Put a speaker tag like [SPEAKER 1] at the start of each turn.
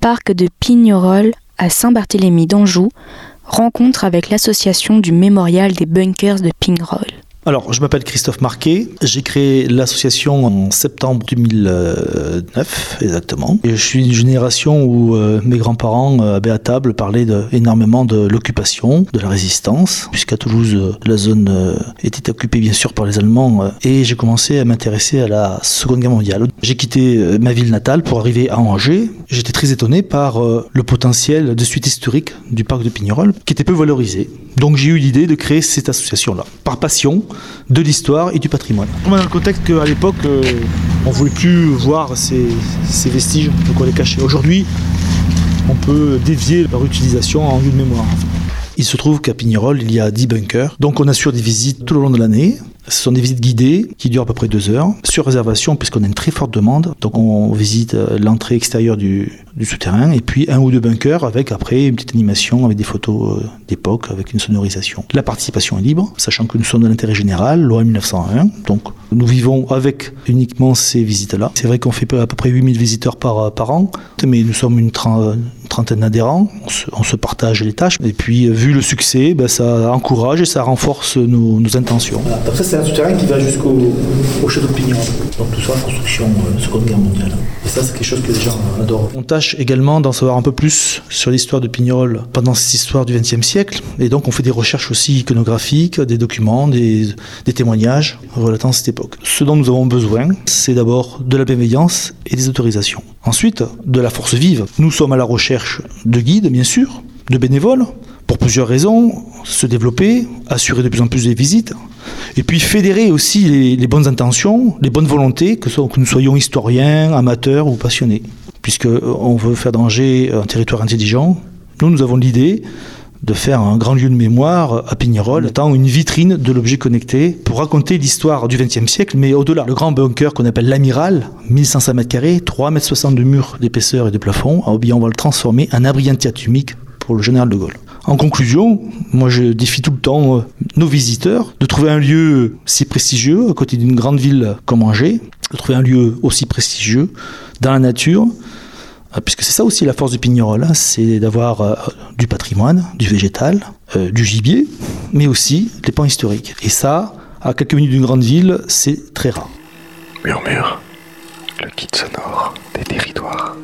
[SPEAKER 1] Parc de Pignerol à Saint-Barthélemy d'Anjou, rencontre avec l'association du mémorial des bunkers de Pignerol.
[SPEAKER 2] Alors, je m'appelle Christophe Marquet. J'ai créé l'association en septembre 2009, exactement. Et je suis d'une génération où euh, mes grands-parents, euh, à table, parlaient énormément de l'occupation, de la résistance, puisqu'à Toulouse, euh, la zone euh, était occupée bien sûr par les Allemands. et j'ai commencé à m'intéresser à la Seconde Guerre mondiale. J'ai quitté ma ville natale pour arriver à Angers. J'étais très étonné par le potentiel de suite historique du parc de Pignerol, qui était peu valorisé. Donc j'ai eu l'idée de créer cette association-là, par passion de l'histoire et du patrimoine. Dans le contexte qu'à l'époque, euh, on ne voulait plus voir ces, vestiges, donc on les cachait. Aujourd'hui, on peut dévier leur utilisation en lieu de mémoire. Il se trouve qu'à Pignerol, il y a 10 bunkers, donc on assure des visites tout au long de l'année. Ce sont des visites guidées qui durent à peu près deux heures, sur réservation, puisqu'on a une très forte demande. Donc on visite euh, l'entrée extérieure du, souterrain, et puis un ou deux bunkers avec après une petite animation avec des photos euh, d'époque, avec une sonorisation. La participation est libre, sachant que nous sommes de l'intérêt général, loi 1901, donc nous vivons avec uniquement ces visites-là. C'est vrai qu'on fait à peu près 8000 visiteurs par, par an, mais nous sommes une trentaine d'adhérents, on se, on se partage les tâches, et puis euh, vu le succès, ben, ça encourage et ça renforce nos, nos intentions. Ça c'est un souterrain qui va jusqu'au au château de Pignon, donc tout ça construction euh, Seconde Guerre mondiale. Et ça c'est quelque chose que les gens adorent. On tâche également d'en savoir un peu plus sur l'histoire de Pignerol pendant cette histoire du XXe siècle, et donc on fait des recherches aussi iconographiques, des documents, des, des témoignages relatant cette époque. Ce dont nous avons besoin, c'est d'abord de la bienveillance et des autorisations. Ensuite, de la force vive. Nous sommes à la recherche de guides, bien sûr, de bénévoles, pour plusieurs raisons, se développer, assurer de plus en plus des visites, et puis fédérer aussi les, bonnes intentions, les bonnes volontés, que, so- que nous soyons historiens, amateurs ou passionnés. Puisque euh, veut faire d'Angers un territoire intelligent, nous, nous avons l'idée de faire un grand lieu de mémoire à Pignerol, étant une vitrine de l'objet connecté pour raconter l'histoire du XXe siècle, mais au-delà. Le grand bunker qu'on appelle l'Amiral, 1500 mètres carrés, 3 mètres 60 de murs d'épaisseur et de plafond, ah, bien on va le transformer en abri anti-atomique pour le général de Gaulle. En conclusion, moi je défie tout le temps euh, nos visiteurs de trouver un lieu si prestigieux à côté d'une grande ville comme Angers, de trouver un lieu aussi prestigieux dans la nature, puisque c'est ça aussi la force du Pignerol, hein, c'est d'avoir euh, du patrimoine, du végétal, euh, du gibier, mais aussi des pans historiques. Et ça, à quelques minutes d'une grande ville, c'est très rare.
[SPEAKER 3] Murmure, le guide sonore des territoires.